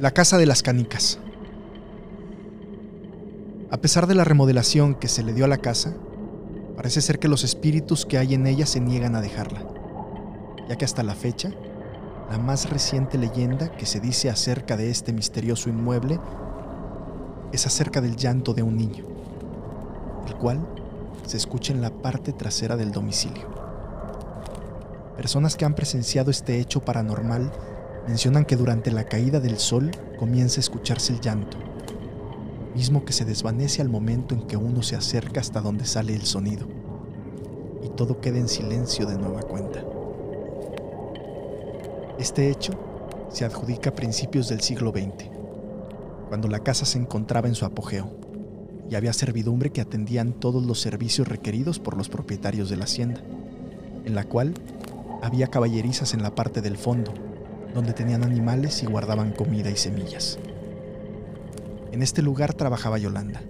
La Casa de las Canicas. A pesar de la remodelación que se le dio a la casa, parece ser que los espíritus que hay en ella se niegan a dejarla, ya que hasta la fecha, la más reciente leyenda que se dice acerca de este misterioso inmueble es acerca del llanto de un niño, el cual se escucha en la parte trasera del domicilio. Personas que han presenciado este hecho paranormal mencionan que durante la caída del sol comienza a escucharse el llanto, mismo que se desvanece al momento en que uno se acerca hasta donde sale el sonido, y todo queda en silencio de nueva cuenta. Este hecho se adjudica a principios del siglo XX, cuando la casa se encontraba en su apogeo y había servidumbre que atendían todos los servicios requeridos por los propietarios de la hacienda, en la cual había caballerizas en la parte del fondo, donde tenían animales y guardaban comida y semillas. En este lugar trabajaba Yolanda,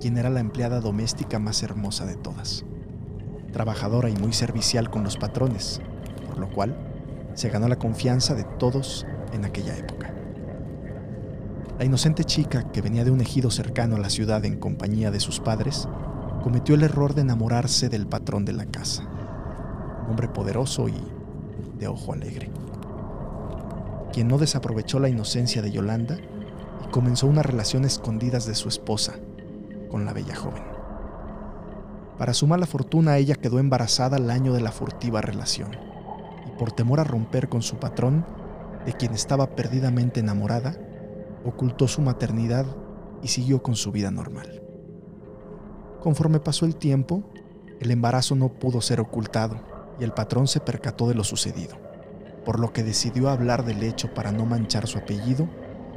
quien era la empleada doméstica más hermosa de todas, trabajadora y muy servicial con los patrones, por lo cual se ganó la confianza de todos en aquella época. La inocente chica, que venía de un ejido cercano a la ciudad en compañía de sus padres, cometió el error de enamorarse del patrón de la casa, hombre poderoso y de ojo alegre quien no desaprovechó la inocencia de Yolanda y comenzó una relación escondidas de su esposa con la bella joven. Para su mala fortuna ella quedó embarazada al año de la furtiva relación y por temor a romper con su patrón, de quien estaba perdidamente enamorada, ocultó su maternidad y siguió con su vida normal. Conforme pasó el tiempo, el embarazo no pudo ser ocultado y el patrón se percató de lo sucedido por lo que decidió hablar del hecho para no manchar su apellido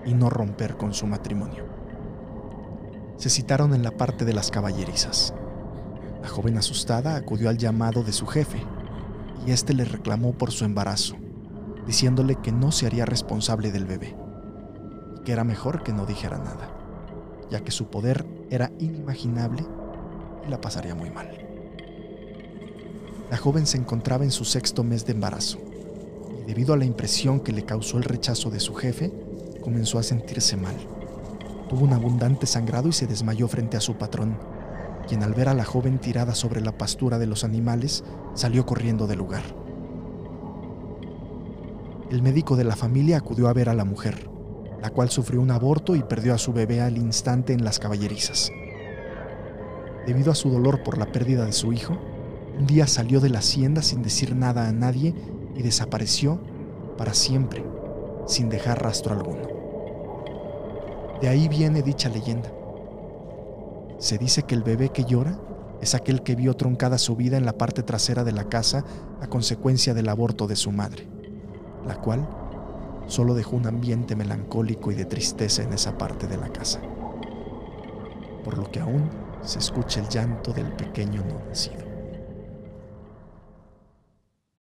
y no romper con su matrimonio. Se citaron en la parte de las caballerizas. La joven asustada acudió al llamado de su jefe y éste le reclamó por su embarazo, diciéndole que no se haría responsable del bebé y que era mejor que no dijera nada, ya que su poder era inimaginable y la pasaría muy mal. La joven se encontraba en su sexto mes de embarazo debido a la impresión que le causó el rechazo de su jefe, comenzó a sentirse mal. Tuvo un abundante sangrado y se desmayó frente a su patrón, quien al ver a la joven tirada sobre la pastura de los animales, salió corriendo del lugar. El médico de la familia acudió a ver a la mujer, la cual sufrió un aborto y perdió a su bebé al instante en las caballerizas. Debido a su dolor por la pérdida de su hijo, un día salió de la hacienda sin decir nada a nadie y desapareció para siempre, sin dejar rastro alguno. De ahí viene dicha leyenda. Se dice que el bebé que llora es aquel que vio truncada su vida en la parte trasera de la casa a consecuencia del aborto de su madre, la cual solo dejó un ambiente melancólico y de tristeza en esa parte de la casa, por lo que aún se escucha el llanto del pequeño no nacido.